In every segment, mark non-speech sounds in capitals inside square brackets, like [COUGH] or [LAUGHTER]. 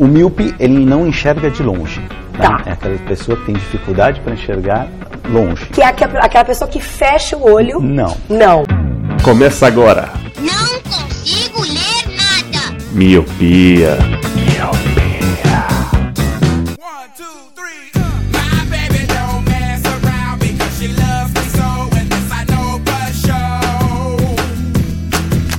O míope, ele não enxerga de longe. Tá. É aquela pessoa que tem dificuldade para enxergar longe. Que é aquela pessoa que fecha o olho. Não. Não. Começa agora. Não consigo ler nada. Miopia. One, two, three, uh. My baby don't mess around because she loves me so, and this I know for sure.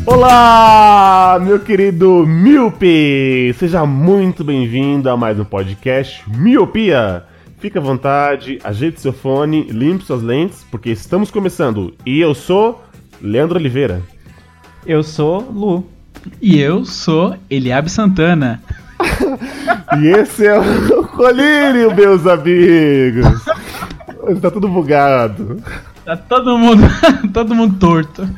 Olá, meu querido Miope! Seja muito bem-vindo a mais um podcast Miopia. Fique à vontade, ajeite seu fone, limpe suas lentes, porque estamos começando. E eu sou Leandro Oliveira. Eu sou Lu. E eu sou Eliabe Santana. [LAUGHS] E esse é o Colírio, meus amigos. Hoje tá tudo bugado. Tá todo mundo, [LAUGHS] todo mundo torto.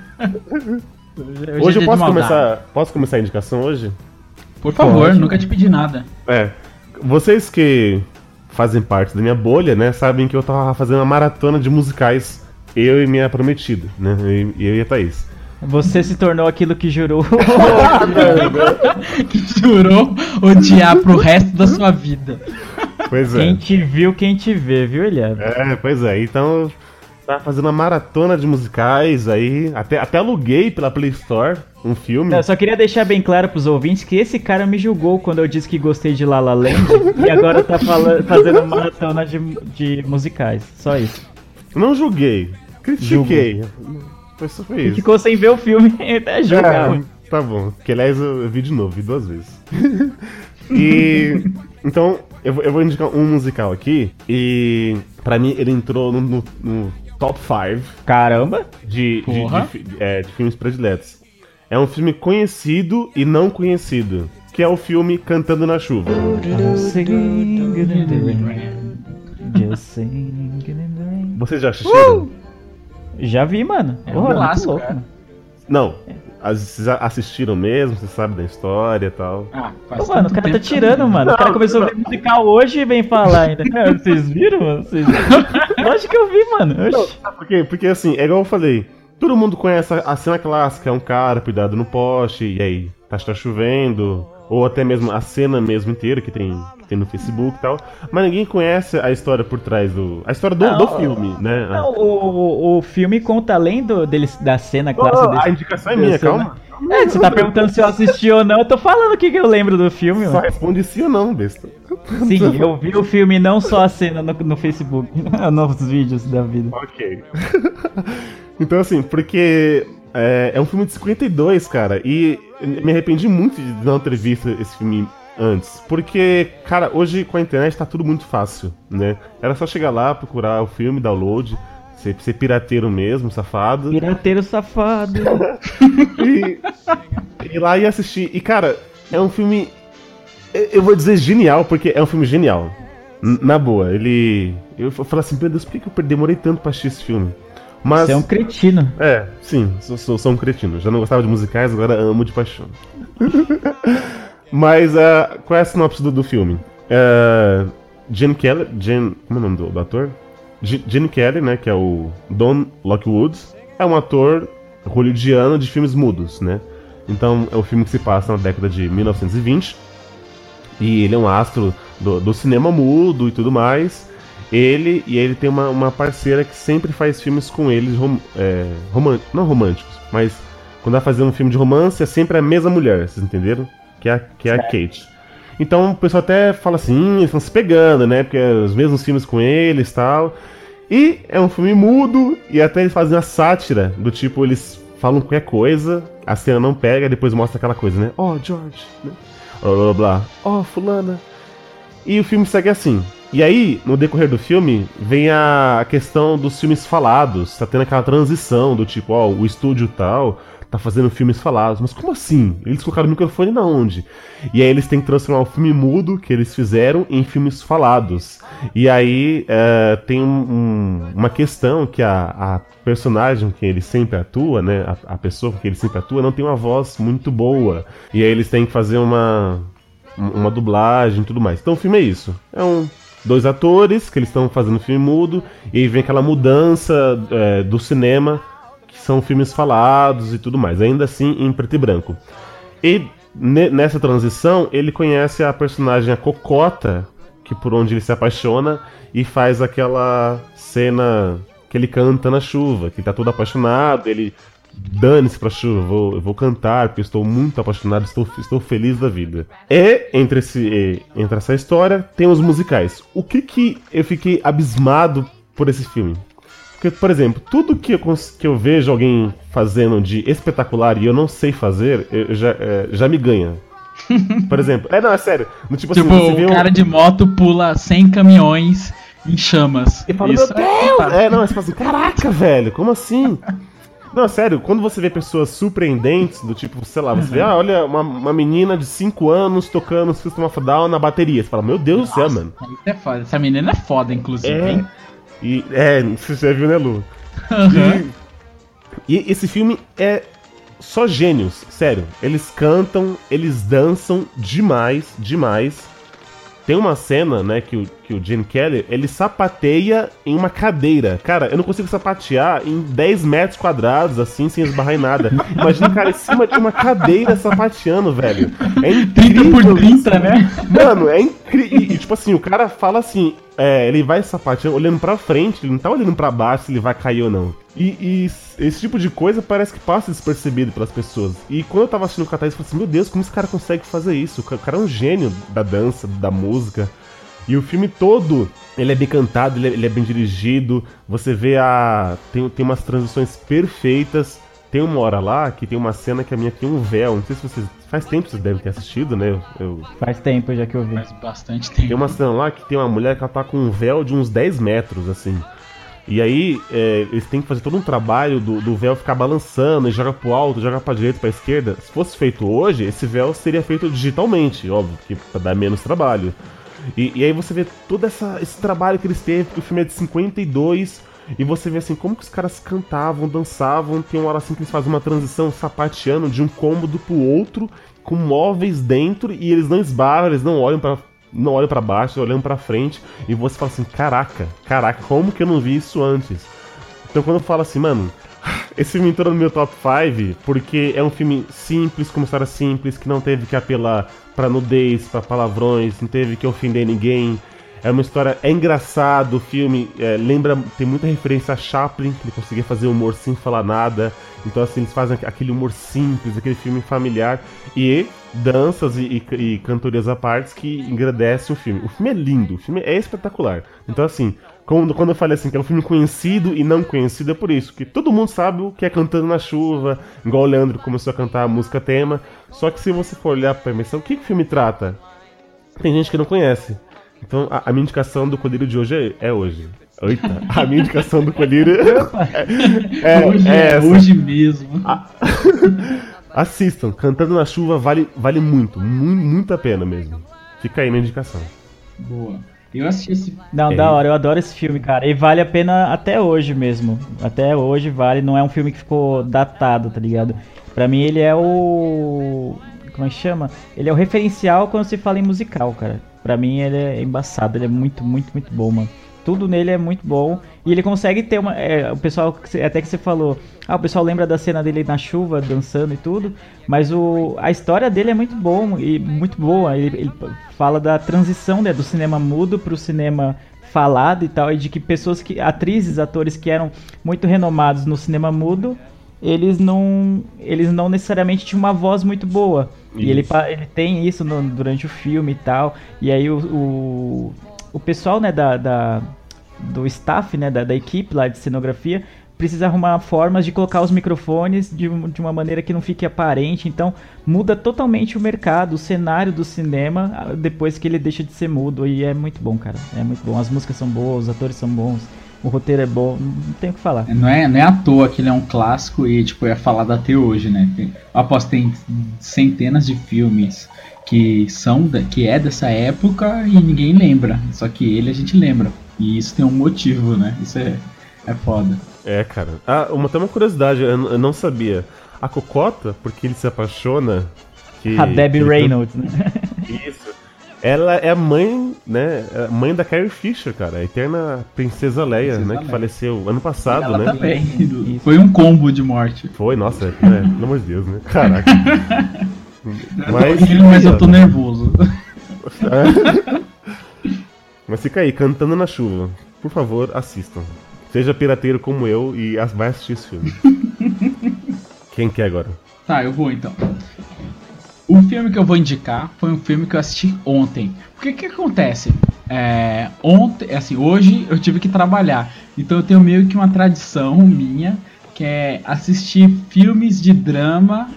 Hoje Hoje, é eu dia de posso começar, posso começar a indicação hoje? Por favor, nunca te pedi nada. É. Vocês que fazem parte da minha bolha, né, sabem que eu tava fazendo uma maratona de musicais. Eu e minha prometida, né? Eu, eu e a Thaís. Você se tornou aquilo que jurou. [LAUGHS] Que jurou odiar pro resto da sua vida. Pois é. quem te viu, quem te vê, viu, Eliab? É, pois é. Então, tava fazendo uma maratona de musicais aí. Até, até aluguei pela Play Store um filme. Eu só queria deixar bem claro pros ouvintes que esse cara me julgou quando eu disse que gostei de La La Land e agora tá fala- fazendo maratona de, de musicais. Só isso. Não julguei. Critiquei. Foi só foi isso. ficou sem ver o filme [LAUGHS] até julgar. É, tá bom. Que aliás eu, vi de novo, vi duas vezes. [LAUGHS] e. Então, eu, vou- eu vou indicar um musical aqui. E. Pra mim, ele entrou no, no- no top 5 Caramba! de, de, Porra. de é, de filmes prediletos. É um filme conhecido e não conhecido. Que é o filme Cantando na Chuva. Vocês já assistiram? Já vi, mano. É um clássico, louco, cara. mano. Não. Vocês assistiram mesmo? Vocês sabem da história e tal? Ah, Ô, faz mano, o cara tá tirando, mano. O cara começou a ver musical hoje e vem falar ainda. Vocês viram, mano? Vocês viram? [LAUGHS] Lógico que eu vi, mano. Oxi. Sabe por quê? Porque assim, é igual eu falei. Todo mundo conhece a, a cena clássica, é um cara cuidado no poste, e aí tá, tá chovendo, ou até mesmo a cena mesmo inteira que tem, que tem no Facebook e tal. Mas ninguém conhece a história por trás do. A história do, Não, do filme, né? Não, o, o, filme conta além do, deles, da cena Oh, clássica a desse. indicação é minha, calma. É, você tá perguntando se eu assisti ou não, eu tô falando o que, que eu lembro do filme, Só mano. responde sim ou não, besta. Sim, eu vi o filme, não só a cena no, no Facebook, [LAUGHS] nos vídeos da vida. Ok. [LAUGHS] então, assim, porque é, é um filme de 52, cara, e me arrependi muito de não ter visto esse filme antes. Porque, cara, hoje com a internet tá tudo muito fácil, né? Era só chegar lá, procurar o filme, download, ser, ser pirateiro mesmo, safado, Pirateiro safado. [LAUGHS] e ir lá e assistir. E, cara, é um filme. eu- vou dizer genial, porque é um filme genial. Na boa, ele. Eu falo assim, meu Deus, por que eu demorei tanto pra assistir esse filme? Mas. Você é um cretino. É, sim, sou, sou, sou um cretino. Já não gostava de musicais, agora amo de paixão. [LAUGHS] Mas ah, qual é a sinopse do, do filme? Uh, Gene Kelly. Gene, como é o nome do, do ator? Ge- Gene Kelly, né? Que é o Don Lockwood. É um ator hollywoodiano de filmes mudos, né? Então é um filme que se passa na década de 1920. E ele é um astro do, do cinema mudo e tudo mais. Ele e ele tem uma, uma parceira que sempre faz filmes com eles, rom, é, roman- não românticos, mas quando vai fazer um filme de romance é sempre a mesma mulher, vocês entenderam? Que é, a- que é a Kate. Então o pessoal até fala assim, "Hum, eles estão se pegando, né? Porque é os mesmos filmes com eles e tal. E é um filme mudo, e até eles fazem a sátira, do tipo, eles falam qualquer coisa, a cena não pega, depois mostra aquela coisa, né? Oh, George, né? Blá blá blá. Oh, fulana. E o filme segue assim. E aí, no decorrer do filme, vem a questão dos filmes falados. Tá tendo aquela transição do tipo, ó, o estúdio tal tá fazendo filmes falados. Mas como assim? Eles colocaram o microfone na onde? E aí eles têm que transformar o filme mudo que eles fizeram em filmes falados. E aí é, tem um- um- uma questão que a, a personagem que ele sempre atua, né? A, a pessoa que ele sempre atua não tem uma voz muito boa. E aí eles têm que fazer uma, uma dublagem e tudo mais. Então o filme é isso. É um dois atores que eles estão fazendo filme mudo e aí vem aquela mudança é, do cinema que são filmes falados e tudo mais. Ainda assim em preto e branco. E ne- nessa transição, ele conhece a personagem a Cocota, que por onde ele se apaixona, e faz aquela cena que ele canta na chuva, que tá todo apaixonado, ele dane-se pra chuva, vou, eu vou cantar, porque estou muito apaixonado, estou, estou feliz da vida. E entre, esse, e, entre essa história, tem os musicais. O que que eu fiquei abismado por esse filme? Porque, por exemplo, tudo que eu, que eu vejo alguém fazendo de espetacular e eu não sei fazer, eu já, é, já me ganha. [LAUGHS] Por exemplo, é não, é sério. No, tipo, Tipo, assim, você o um- cara de moto pula 100 caminhões em chamas. E fala, Isso meu é Deus! fantástico. É, não, você fala assim, caraca, velho, como assim? [LAUGHS] Não, sério, quando você vê pessoas surpreendentes, do tipo, sei lá, você vê, ah, olha, uma, uma menina de 5 anos tocando System of Down na bateria. Você fala, meu Deus do céu, mano. Isso é foda. Essa menina é foda, inclusive, É. hein? E, é, você já viu, né, Lu? E, e esse filme é só gênios, sério. Eles cantam, eles dançam demais, demais. Tem uma cena, né, que o, que o Gene Kelly, ele sapateia em uma cadeira. Cara, eu não consigo sapatear em 10 metros quadrados, assim, sem esbarrar em nada. Imagina o cara em cima de uma cadeira sapateando, velho. É 30 incrível por 30, isso. né? Mano, é incrível. E, tipo assim, o cara fala assim, é, ele vai sapateando, olhando pra frente, ele não tá olhando pra baixo se ele vai cair ou não. E, e esse tipo de coisa parece que passa despercebido pelas pessoas. E quando eu tava assistindo o Catarse, eu falei assim, meu Deus, como esse cara consegue fazer isso? O ca- o cara é um gênio da dança, da música. E o filme todo, ele é bem cantado, ele é, ele é bem dirigido. Você vê a. Tem, tem umas transições perfeitas. Tem uma hora lá que tem uma cena que a minha tem um véu. Não sei se vocês. Faz tempo que vocês devem ter assistido, né? Eu, Faz tempo já que eu vi. Faz bastante tem tempo. uma cena lá que tem uma mulher que ela tá com um véu de uns 10 metros, assim. E aí, é, eles têm que fazer todo um trabalho do, do véu ficar balançando, e joga pro alto, joga pra direita, pra esquerda. Se fosse feito hoje, esse véu seria feito digitalmente, óbvio, que pra dar menos trabalho. E, e aí você vê todo essa, esse trabalho que eles teve, porque o filme é de 52, e você vê assim, como que os caras cantavam, dançavam, tem uma hora assim que eles fazem uma transição sapateando de um cômodo pro outro, com móveis dentro, e eles não esbarram, eles não olham pra não olham pra baixo, olhando pra frente, e você fala assim, caraca, caraca, como que eu não vi isso antes? Então quando eu falo assim, mano, esse filme entrou no meu top 5 porque é um filme simples, com história simples, que não teve que apelar pra nudez, pra palavrões, não teve que ofender ninguém. É uma história, é engraçado o filme, é, lembra, tem muita referência a Chaplin, que ele conseguia fazer humor sem falar nada. Então assim, eles fazem aquele humor simples, aquele filme familiar e danças e, e, e cantorias à parte que engrandecem o filme. O filme é lindo, o filme é espetacular. Então assim, quando, quando eu falei assim que é um filme conhecido e não conhecido, é por isso, que todo mundo sabe o que é Cantando na Chuva, igual o Leandro começou a cantar a música tema. Só que se você for olhar pra missão, o que, que o filme trata? Tem gente que não conhece. Então a, a minha indicação do colírio de hoje é, é hoje. Eita, a minha indicação do colírio [LAUGHS] é, é, hoje, é essa. hoje mesmo. [LAUGHS] Assistam, Cantando na Chuva vale, vale muito, mu muito a pena mesmo. Fica aí minha indicação. Boa. Eu assisti esse. Não, É. da hora, eu adoro esse filme, cara. E vale a pena até hoje mesmo. Até hoje vale, não é um filme que ficou datado, tá ligado? Pra mim ele é o. Como é que chama? Ele é o referencial quando se fala em musical, cara. Pra mim ele é embaçado, ele é muito, muito, muito bom, mano. Tudo nele é muito bom. E ele consegue ter uma. é, o pessoal, até que você falou. Ah, o pessoal lembra da cena dele na chuva, dançando e tudo. Mas o, a história dele é muito bom e muito boa. Ele, ele fala da transição né, do cinema mudo pro cinema falado e tal. E de que pessoas que. atrizes, atores que eram muito renomados no cinema mudo. Eles não, eles não necessariamente tinham uma voz muito boa. E ele, Isso. ele tem isso no- durante o filme e tal. E aí o, o, o pessoal né, da, da- do staff, né, da, da equipe lá de cenografia, precisa arrumar formas de colocar os microfones de, de uma maneira que não fique aparente. Então muda totalmente o mercado, o cenário do cinema ah, depois que ele deixa de ser mudo. E é muito bom, cara. É muito bom. As músicas são boas, os atores são bons, o roteiro é bom. Não tem o que falar. Não é, não é à toa que ele é um clássico e tipo, é falado até hoje, né? Tem, que tem centenas de filmes que são da- que é dessa época e ninguém lembra. Só que ele a gente lembra. E isso tem um motivo, né? Isso é, é foda. É, cara. Ah, uma, até uma curiosidade, eu, eu não sabia. A Cocota, porque ele se apaixona. Que, A Debbie Reynolds, né? Isso. Ela é a mãe, né? a Mãe da Carrie Fisher, cara. A eterna Princesa Leia, Princesa né? Que Leia. faleceu ano passado, Ela né? também. Foi um combo de morte. Foi, nossa, né? Pelo amor de Deus, né? Caraca. [LAUGHS] Mas, Mas eu tô nervoso. [LAUGHS] Mas fica aí, cantando na chuva. Por favor, assistam. Seja pirateiro como eu e vai assistir esse filme. [LAUGHS] Quem quer agora? Tá, eu vou então. O filme que eu vou indicar foi um filme que eu assisti ontem. Porque o que acontece? É, ontem, assim, hoje eu tive que trabalhar. Então eu tenho meio que uma tradição minha, que é assistir filmes de drama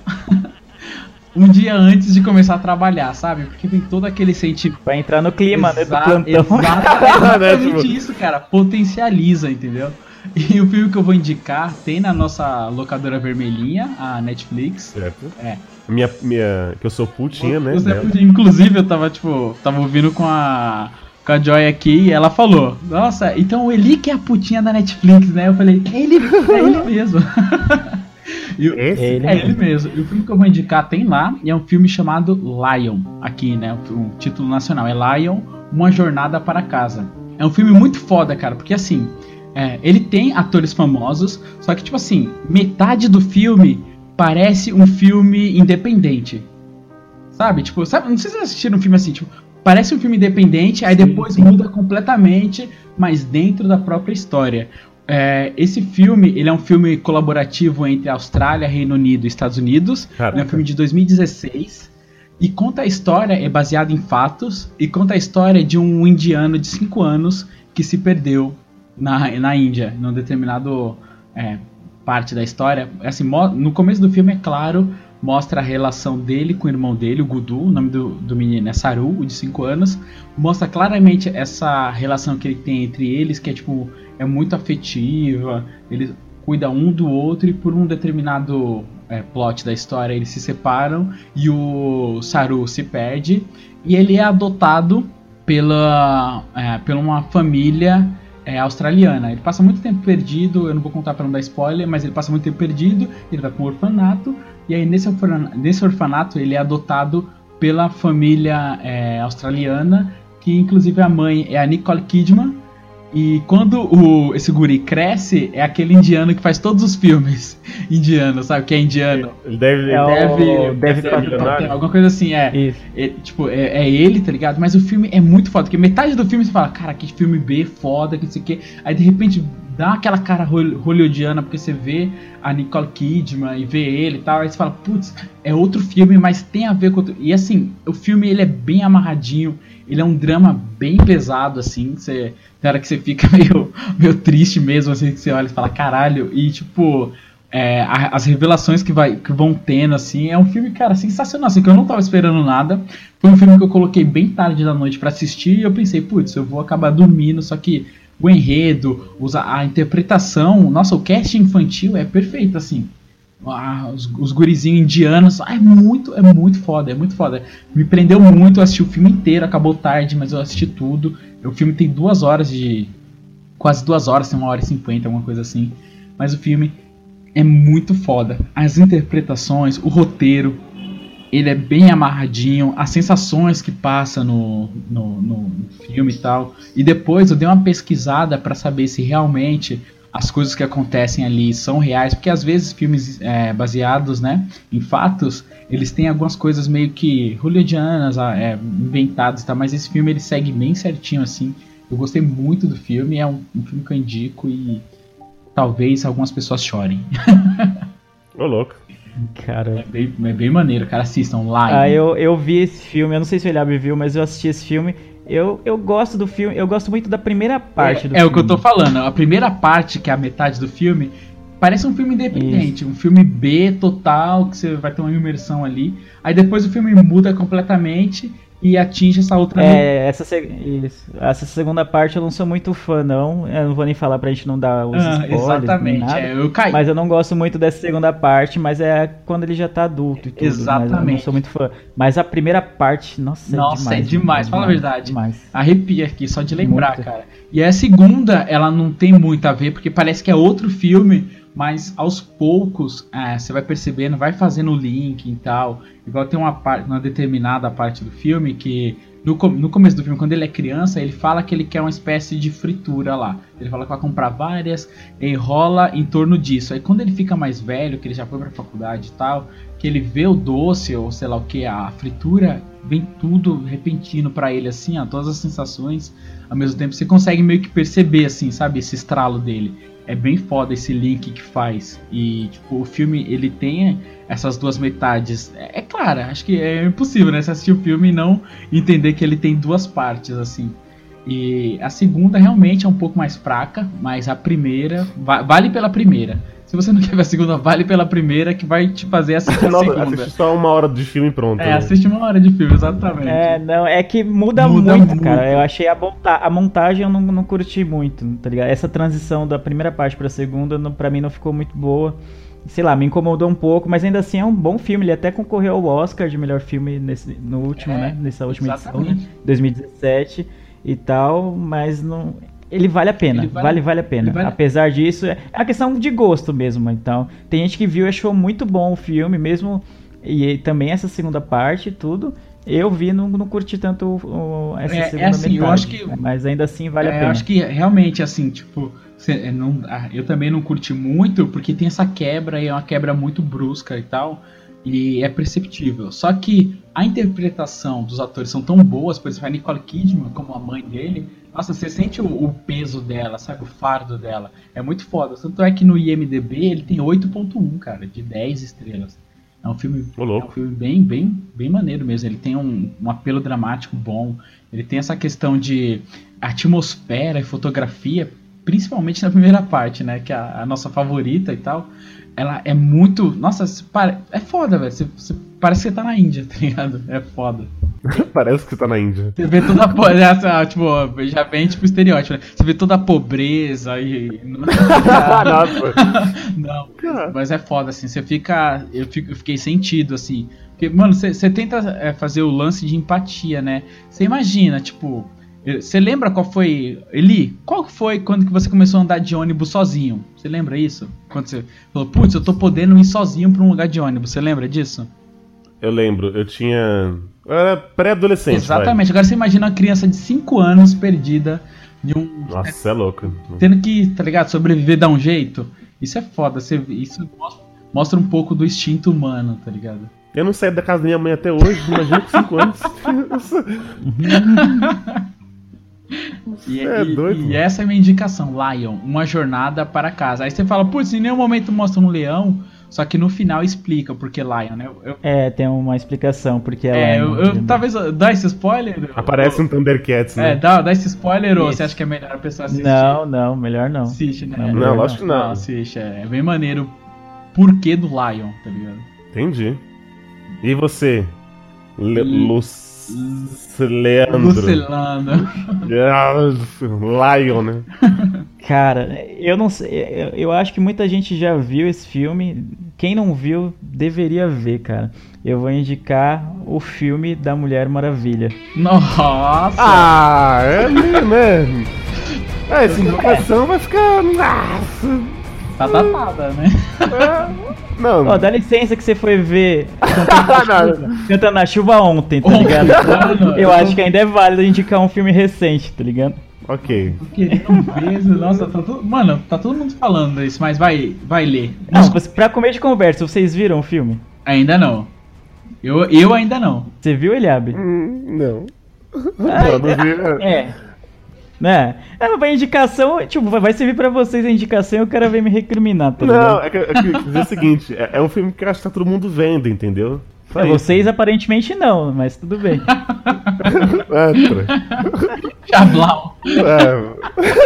[LAUGHS] um dia antes de começar a trabalhar, sabe? Porque tem todo aquele sentimento. Vai entrar no clima, né, do Exa- plantão. exata- exatamente [LAUGHS] Tipo- isso, cara. Potencializa, entendeu? E o filme que eu vou indicar tem na nossa locadora vermelhinha, a Netflix. Certo? É. Minha, minha, que eu sou putinha, né? Você dela. podia- inclusive, eu tava, tipo, tava ouvindo com a, com a Joy aqui e ela falou: Nossa, então o Eli que é a putinha da Netflix, né? Eu falei: É ele, é ele mesmo. [LAUGHS] E o- Esse? Ele é ele mesmo. E o filme que eu vou indicar tem lá, e é um filme chamado Lion, aqui, né? O, o título nacional é Lion, Uma Jornada para Casa. É um filme muito foda, cara, porque assim, é, ele tem atores famosos, só que, tipo assim, metade do filme parece um filme independente. Sabe? Tipo, sabe? Não sei se vocês assistiram um filme assim, tipo, parece um filme independente, aí depois muda completamente, mas dentro da própria história. É, esse filme, ele é um filme colaborativo entre Austrália, Reino Unido e Estados Unidos. Caraca. É um filme de 2016. E conta a história, é baseado em fatos, e conta a história de um indiano de 5 anos que se perdeu na, na Índia, num determinado é, parte da história. Assim, no começo do filme, é claro, mostra a relação dele com o irmão dele, o Gudu, o nome do, do menino é Saru, o de 5 anos. Mostra claramente essa relação que ele tem entre eles, que é tipo, é muito afetiva, eles cuidam um do outro e por um determinado é, plot da história eles se separam e o Saru se perde e ele é adotado pela, é, pela uma família é, australiana. Ele passa muito tempo perdido, eu não vou contar para não dar spoiler, mas ele passa muito tempo perdido, ele vai para um orfanato, e aí nesse, orfana- nesse orfanato ele é adotado pela família é, australiana, que inclusive a mãe é a Nicole Kidman, e quando o, esse guri cresce, é aquele indiano que faz todos os filmes [LAUGHS] indianos, sabe? Que é indiano. Ele deve. É o- Deve, deve deve, milionário. alguma coisa assim, é. Isso. É, tipo, é, é ele, tá ligado? Mas o filme é muito foda, porque metade do filme você fala, cara, que filme B, foda, que não sei o quê. Aí de repente dá aquela cara hol- hollywoodiana, porque você vê a Nicole Kidman e vê ele e tal. Aí você fala, putz, é outro filme, mas tem a ver com outro. E assim, o filme ele é bem amarradinho, ele é um drama bem pesado, assim. Você, tem hora que você fica [LAUGHS] meio, meio triste mesmo, assim, que você olha e fala, caralho, e tipo. é, a- as revelações que, vai, que vão tendo, assim, é um filme, cara, sensacional, assim, que eu não tava esperando nada. Foi um filme que eu coloquei bem tarde da noite pra assistir e eu pensei, putz, eu vou acabar dormindo, só que o enredo, a interpretação, nossa, o cast infantil é perfeito, assim. Ah, os, os gurizinhos indianos, ah, é muito, é muito foda, é muito foda. Me prendeu muito, eu assisti o filme inteiro, acabou tarde, mas eu assisti tudo. O filme tem duas horas de. Quase duas horas, tem uma hora e cinquenta, alguma coisa assim. Mas o filme é muito foda. As interpretações, o roteiro, ele é bem amarradinho, as sensações que passa no, no, no filme e tal. E depois eu dei uma pesquisada pra saber se realmente as coisas que acontecem ali são reais, porque às vezes filmes é, baseados né, em fatos, eles têm algumas coisas meio que hollywoodianas, ah, é, inventadas e tal, mas esse filme ele segue bem certinho assim. Eu gostei muito do filme, é um, um filme que eu indico e talvez algumas pessoas chorem. [LAUGHS] Ô, louco. Cara. É bem, é bem maneiro, cara. Assistam lá. Ah, eu, eu vi esse filme, eu não sei se o Eliabe viu, mas eu assisti esse filme. Eu, eu gosto do filme, eu gosto muito da primeira parte é, do é filme. o que eu tô falando. A primeira parte, que é a metade do filme, parece um filme independente, um filme B total, que você vai ter uma imersão ali. Aí depois o filme muda completamente e atinge essa outra. É, essa, se- isso. essa segunda parte eu não sou muito fã, não. Eu não vou nem falar pra gente não dar os Ah, spoilers, exatamente. nada. É, eu caí. Mas eu não gosto muito dessa segunda parte, mas é quando ele já tá adulto e tudo. Mas eu não Exatamente. sou muito fã. Mas a primeira parte, nossa, Nossa, é é demais. demais, fala a verdade. Demais. Arrepia aqui, só de lembrar, Muito. cara. E a segunda, ela não tem muito a ver, porque parece que é outro filme, mas aos poucos é, você vai percebendo, vai fazendo o link e tal. Igual tem uma parte, uma determinada parte do filme que no, no começo do filme, quando ele é criança, ele fala que ele quer uma espécie de fritura lá. Ele fala que vai comprar várias e rola em torno disso. Aí quando ele fica mais velho, que ele já foi pra faculdade e tal, que ele vê o doce ou sei lá o que, a fritura, vem tudo repentino pra ele assim, ó, todas as sensações ao mesmo tempo. Você consegue meio que perceber assim, sabe, esse estralo dele. É bem foda esse link que faz. E tipo, o filme ele tem essas duas metades. É, é claro, acho que é impossível, né? Você assistir o filme e não entender que ele tem duas partes, assim. E a segunda realmente é um pouco mais fraca, mas a primeira va- vale pela primeira. Se você não quer ver a segunda, vale pela primeira que vai te fazer assistir a segunda. assiste só uma hora de filme e pronto. É, né? assiste uma hora de filme, exatamente. É, não, é que muda, Muda muito, muito. cara. Eu achei a, monta a montagem eu não, não curti muito, tá ligado? Essa transição da primeira parte pra segunda, não, pra mim, não ficou muito boa. Sei lá, me incomodou um pouco, mas ainda assim é um bom filme. Ele até concorreu ao Oscar de melhor filme nesse, no último, É, né? Nessa última edição, exatamente. né? 2017 e tal, mas não. Ele vale a pena, vale- vale, vale a pena. vale- Apesar disso, é a questão de gosto mesmo. Então, tem gente que viu e achou muito bom o filme, mesmo. E também essa segunda parte e tudo. Eu vi não, não curti tanto o- essa É- é segunda assim, eu metade. acho que- Mas ainda assim vale a É, pena. Eu acho que realmente, assim, tipo, cê- é, não- ah, eu também não curti muito, porque tem essa quebra e é uma quebra muito brusca e tal, e é perceptível. Só que a interpretação dos atores são tão boas, por exemplo, a Nicole Kidman, como a mãe dele, nossa, você sente o, o peso dela, sabe, o fardo dela. É muito foda. Tanto é que no IMDB ele tem 8.1, cara, de 10 estrelas. É um filme, é um filme bem, bem, bem maneiro mesmo. Ele tem um, um apelo dramático bom. Ele tem essa questão de atmosfera e fotografia, principalmente na primeira parte, né? Que é a, a nossa favorita e tal. Ela é muito. Nossa, pare- é foda, velho. Você- você- Parece que você tá na Índia, tá ligado? É foda. [LAUGHS] Parece que você tá na Índia. Você vê toda a pobreza, tipo, já vem tipo estereótipo, né? Você vê toda a pobreza e. [LAUGHS] Nossa. [LAUGHS] Não, mas é foda, assim, você fica. Eu, fico, eu fiquei sentido, assim. Porque, mano, você você tenta é, fazer o lance de empatia, né? Você imagina, tipo. Você lembra qual foi. Eli, qual foi quando que você começou a andar de ônibus sozinho? Você lembra isso? Quando você falou, putz, eu tô podendo ir sozinho pra um lugar de ônibus. Você lembra disso? Eu lembro, eu tinha. Eu era pré-adolescente. Exatamente. Agora você imagina uma criança de 5 anos perdida de um. vai. Nossa, é louco. tendo que, tá ligado, sobreviver dar um jeito. Isso é foda. Você, isso mostra, mostra um pouco do instinto humano, tá ligado? Eu não saí da casa da minha mãe até hoje, imagina com 5 anos. [LAUGHS] [LAUGHS] E, É e- doido, e essa é a minha indicação, Lion, uma jornada para casa. Aí você fala, putz, em nenhum momento mostra um leão, só que no final explica o porquê Lion, né? Eu, É, tem uma explicação porque ela é, é eu, eu- talvez dá esse spoiler? Aparece um Thundercats, É, né? dá, dá esse spoiler ou Isso. você acha que é melhor a pessoa assistir? Não, não, melhor não. Assiste, né? Não, Não, não. lógico que não. assiste, é, é bem maneiro. Porquê do Lion, tá ligado? Entendi. E você? Le L- Luz... Leandro. Lucelano. [LAUGHS] Lion, né? Cara, eu não sei. Eu, eu acho que muita gente já viu esse filme. Quem não viu, deveria ver, cara. Eu vou indicar o filme da Mulher Maravilha. Nossa! Ah, é ali, né? É, essa indicação vai ficar. Nossa. Tá datada, né? Não, Ó, dá licença que você foi ver não. Cantando na chuva ontem, tá ligado? [LAUGHS] Eu acho que ainda é válido indicar um filme recente, tá ligado? Ok. Querendo ver, nossa, tá todo, mano, tá todo mundo falando isso, mas vai, vai ler. Não, você- pra comer de conversa, vocês viram o filme? Ainda não. Eu, eu ainda não. Você viu, Eliabe? Hum, não. Ah, Não, não vi. É. Né? É, vai indicação, tipo, vai- servir pra vocês a indicação e o cara vem me recriminar, tá Não, ligado? é que, é que eu quis dizer o seguinte: é, é um filme que eu acho que tá todo mundo vendo, entendeu? Só Pra isso. vocês aparentemente não, mas tudo bem. [LAUGHS] É, tra- Chablau. é.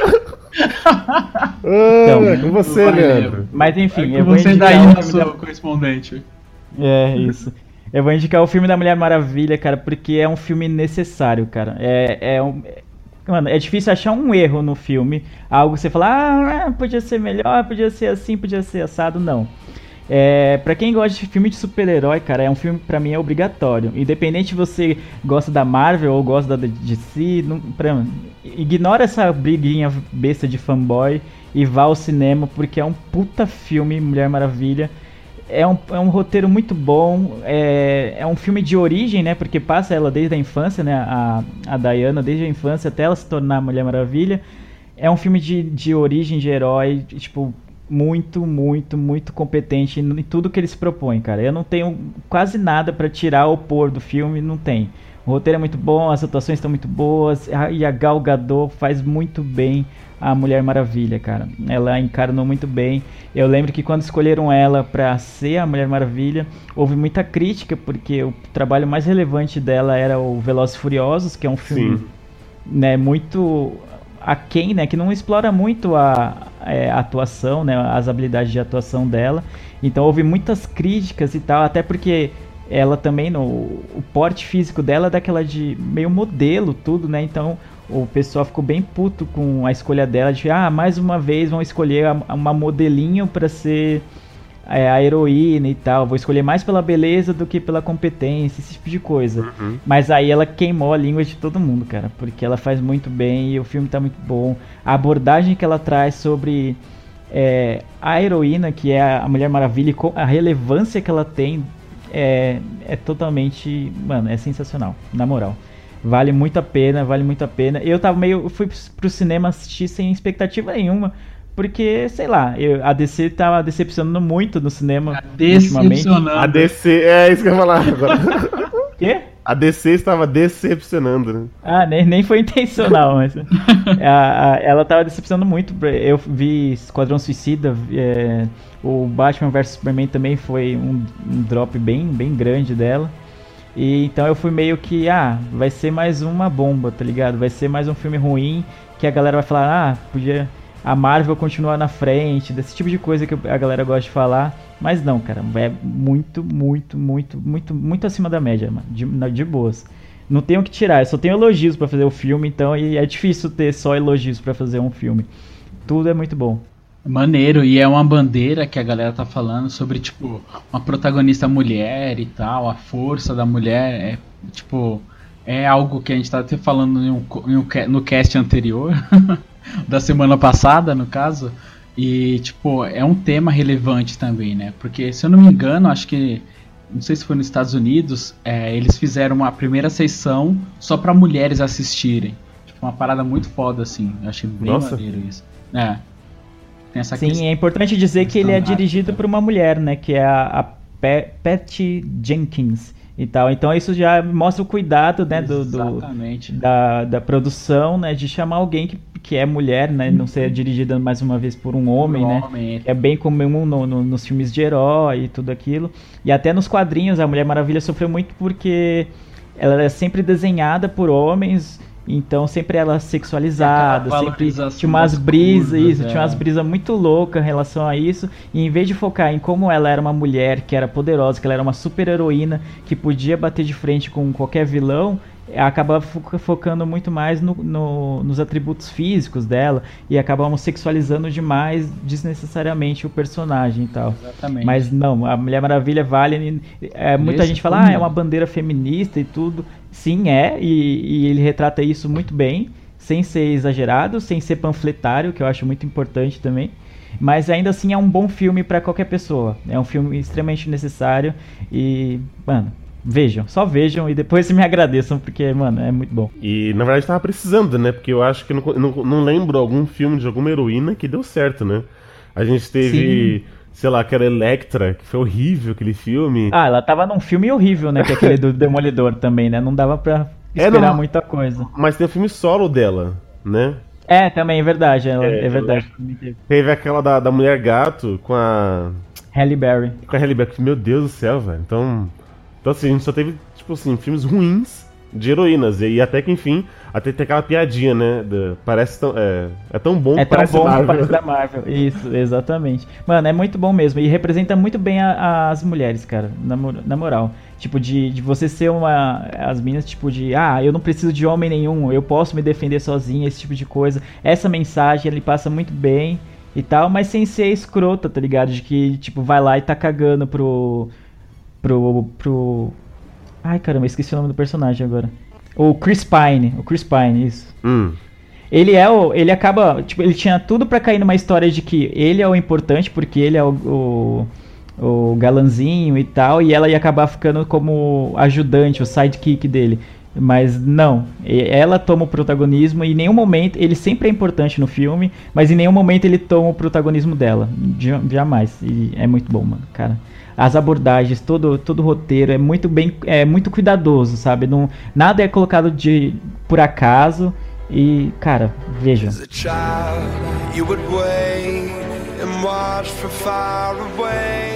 Ah, é com você, Leandro. Mas enfim, É eu vou você indicar daí, o nosso da... correspondente. É, isso. Eu vou indicar o filme da Mulher Maravilha, cara, porque é um filme necessário, cara. É, é um. É- Mano, é difícil achar um erro no filme. Algo que você fala, ah, podia ser melhor, podia ser assim, podia ser assado. Não. É, pra quem gosta de filme de super-herói, cara, é um filme que pra mim é obrigatório. Independente se você gosta da Marvel ou gosta da DC, não, pra, ignora essa briguinha besta de fanboy e vá ao cinema, porque é um puta filme, Mulher Maravilha. É um, é um roteiro muito bom, é, é um filme de origem, né? Porque passa ela desde a infância, né? A, a Diana, desde a infância até ela se tornar Mulher Maravilha. É um filme de, de origem de herói, tipo, muito, muito, muito competente em tudo que ele se propõe, cara. Eu não tenho quase nada pra tirar ou pôr do filme, não tem. O roteiro é muito bom, as atuações estão muito boas, e a Gal Gadot faz muito bem a Mulher Maravilha, cara. Ela encarnou muito bem. Eu lembro que quando escolheram ela pra ser a Mulher Maravilha, houve muita crítica, porque o trabalho mais relevante dela era o Velozes e Furiosos, que é um filme Sim. né, muito aquém, né, que não explora muito a, é, a atuação, né, as habilidades de atuação dela. Então houve muitas críticas e tal, até porque ela também no o porte físico dela é daquela de meio modelo tudo, né? Então o pessoal ficou bem puto com a escolha dela de ah, mais uma vez vão escolher uma modelinho pra ser é, a heroína e tal. Vou escolher mais pela beleza do que pela competência, esse tipo de coisa. Mas aí ela queimou a língua de todo mundo, cara, porque ela faz muito bem e o filme tá muito bom. A abordagem que ela traz sobre é, a heroína, que é a Mulher Maravilha, e a relevância que ela tem é, é totalmente. Mano, é sensacional, na moral. Vale muito a pena, vale muito a pena. Eu tava meio. eu fui pro cinema assistir sem expectativa nenhuma. Porque, sei lá, eu- a DC tava decepcionando muito no cinema ultimamente. Decepcionando. A DC, é isso que eu ia falar agora. [LAUGHS] Quê? A DC estava decepcionando, né? Ah, nem, nem foi intencional, mas. [LAUGHS] a- a- ela tava decepcionando muito. Eu vi Esquadrão Suicida, é, o Batman vs Superman também foi um, um drop bem, bem grande dela. E então eu fui meio que, ah, vai ser mais uma bomba, tá ligado? Vai ser mais um filme ruim que a galera vai falar, ah, podia a Marvel continuar na frente, desse tipo de coisa que a galera gosta de falar. Mas não, cara, é muito, muito, muito, muito, muito acima da média, mano, de, de boas. Não tenho o que tirar, eu só tenho elogios pra fazer o filme, então e é difícil ter só elogios pra fazer um filme. Tudo é muito bom. Maneiro, e é uma bandeira que a galera tá falando sobre, tipo, uma protagonista mulher e tal, a força da mulher, é, tipo, é algo que a gente tá até falando em um em um no cast anterior, [LAUGHS] da semana passada, no caso, e, tipo, é um tema relevante também, né, porque, se eu não me engano, acho que, não sei se foi nos Estados Unidos, é, eles fizeram uma primeira sessão só pra mulheres assistirem, tipo, uma parada muito foda, assim, eu achei bem Nossa. maneiro isso. É. Tem essa Sim, é importante dizer que ele é dirigido por uma mulher, né? Que é a, a Pe- Patty Jenkins e tal. Então isso já mostra o cuidado, né? Do, do- da, da produção, né? De chamar alguém que, que é mulher, né? Não ser dirigida mais uma vez por um homem, né? Homem, É bem comum no- no- nos filmes de herói e tudo aquilo. E até nos quadrinhos, a Mulher Maravilha sofreu muito porque ela era sempre desenhada por homens, então sempre ela sexualizada, sempre tinha umas brisas, isso, é. tinha umas brisas muito loucas em relação a isso. E em vez de focar em como ela era uma mulher que era poderosa, que ela era uma super heroína, que podia bater de frente com qualquer vilão, acabava fo- focando muito mais no- no- nos atributos físicos dela e acabamos sexualizando demais desnecessariamente o personagem e tal. Exatamente. Mas não, a Mulher Maravilha vale. é, muita gente fala, ah, é uma bandeira feminista e tudo. Sim, é, e, e ele retrata isso muito bem, sem ser exagerado, sem ser panfletário, que eu acho muito importante também. Mas ainda assim é um bom filme pra qualquer pessoa. É um filme extremamente necessário e, mano, vejam, só vejam e depois [LAUGHS] me agradeçam, porque, mano, é muito bom. E na verdade tava precisando, né? Porque eu acho que não, não, não lembro algum filme de alguma heroína que deu certo, né? A gente teve, sei lá, aquela Electra, que foi horrível aquele filme. Ah, ela tava num filme horrível, né? Que é aquele do [LAUGHS] Demolidor também, né? Não dava pra É, esperar muita coisa. Mas tem o filme solo dela, né? É, também é verdade, ela- É, é, verdade. Teve aquela da, da Mulher Gato com a. Halle Berry. com a Halle Berry. Meu Deus do céu, velho. Então. Então assim, a gente só teve, tipo assim, filmes ruins de heroínas. E até que enfim, até tem aquela piadinha, né? parece tão. É, é tão bom É que tão parece bom que Marvel. [LAUGHS] parece da Marvel. Isso, exatamente. Mano, é muito bom mesmo. E representa muito bem a- as mulheres, cara. Na, na moral. Tipo, de, de você ser uma. As minas, tipo, de. Ah, eu não preciso de homem nenhum. Eu posso me defender sozinha, esse tipo de coisa. Essa mensagem, ele passa muito bem e tal, mas sem ser escrota, tá ligado? De que, tipo, vai lá e tá cagando pro. Pro. Pro. Ai, caramba, esqueci o nome do personagem agora. O Chris Pine. O Chris Pine, isso. Hum. Ele é o. Ele acaba. Tipo, ele tinha tudo pra cair numa história de que ele é o importante, porque ele é o. o, o galanzinho e tal, e ela ia acabar ficando como ajudante, o sidekick dele. Mas não, ela toma o protagonismo e em nenhum momento, ele sempre é importante no filme, mas em nenhum momento ele toma o protagonismo dela. Ja- Jamais. E é muito bom, mano, cara. As abordagens, todo, todo o roteiro é muito bem, é muito cuidadoso, sabe? Não, nada é colocado de por acaso e, cara, veja.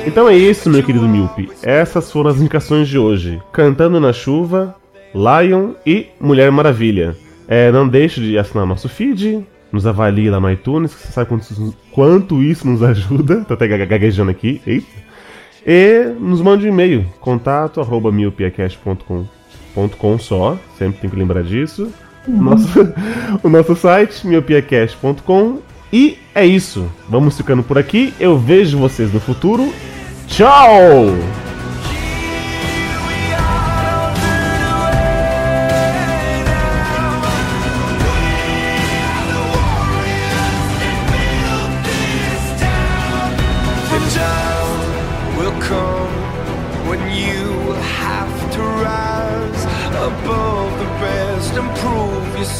Então é isso, meu querido Miope. Essas foram as indicações de hoje. Cantando na Chuva, Lion e Mulher Maravilha. É, não deixe de assinar nosso feed, nos avalie lá no iTunes, que você sabe quanto isso, quanto isso nos [LAUGHS] ajuda. Tô até gague- gaguejando aqui. Eita. E nos mande um e-mail, contato arroba miopiacast.com só, sempre tem que lembrar disso. Nosso, [LAUGHS] o nosso site, miopiacast.com. E é isso. Vamos ficando por aqui. Eu vejo vocês no futuro. Tchau!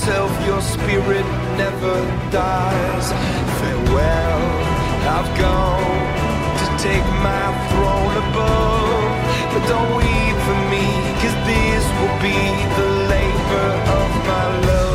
yourself, your spirit never dies. Farewell, I've gone to take my throne above. But don't weep for me, cause this will be the labor of my love.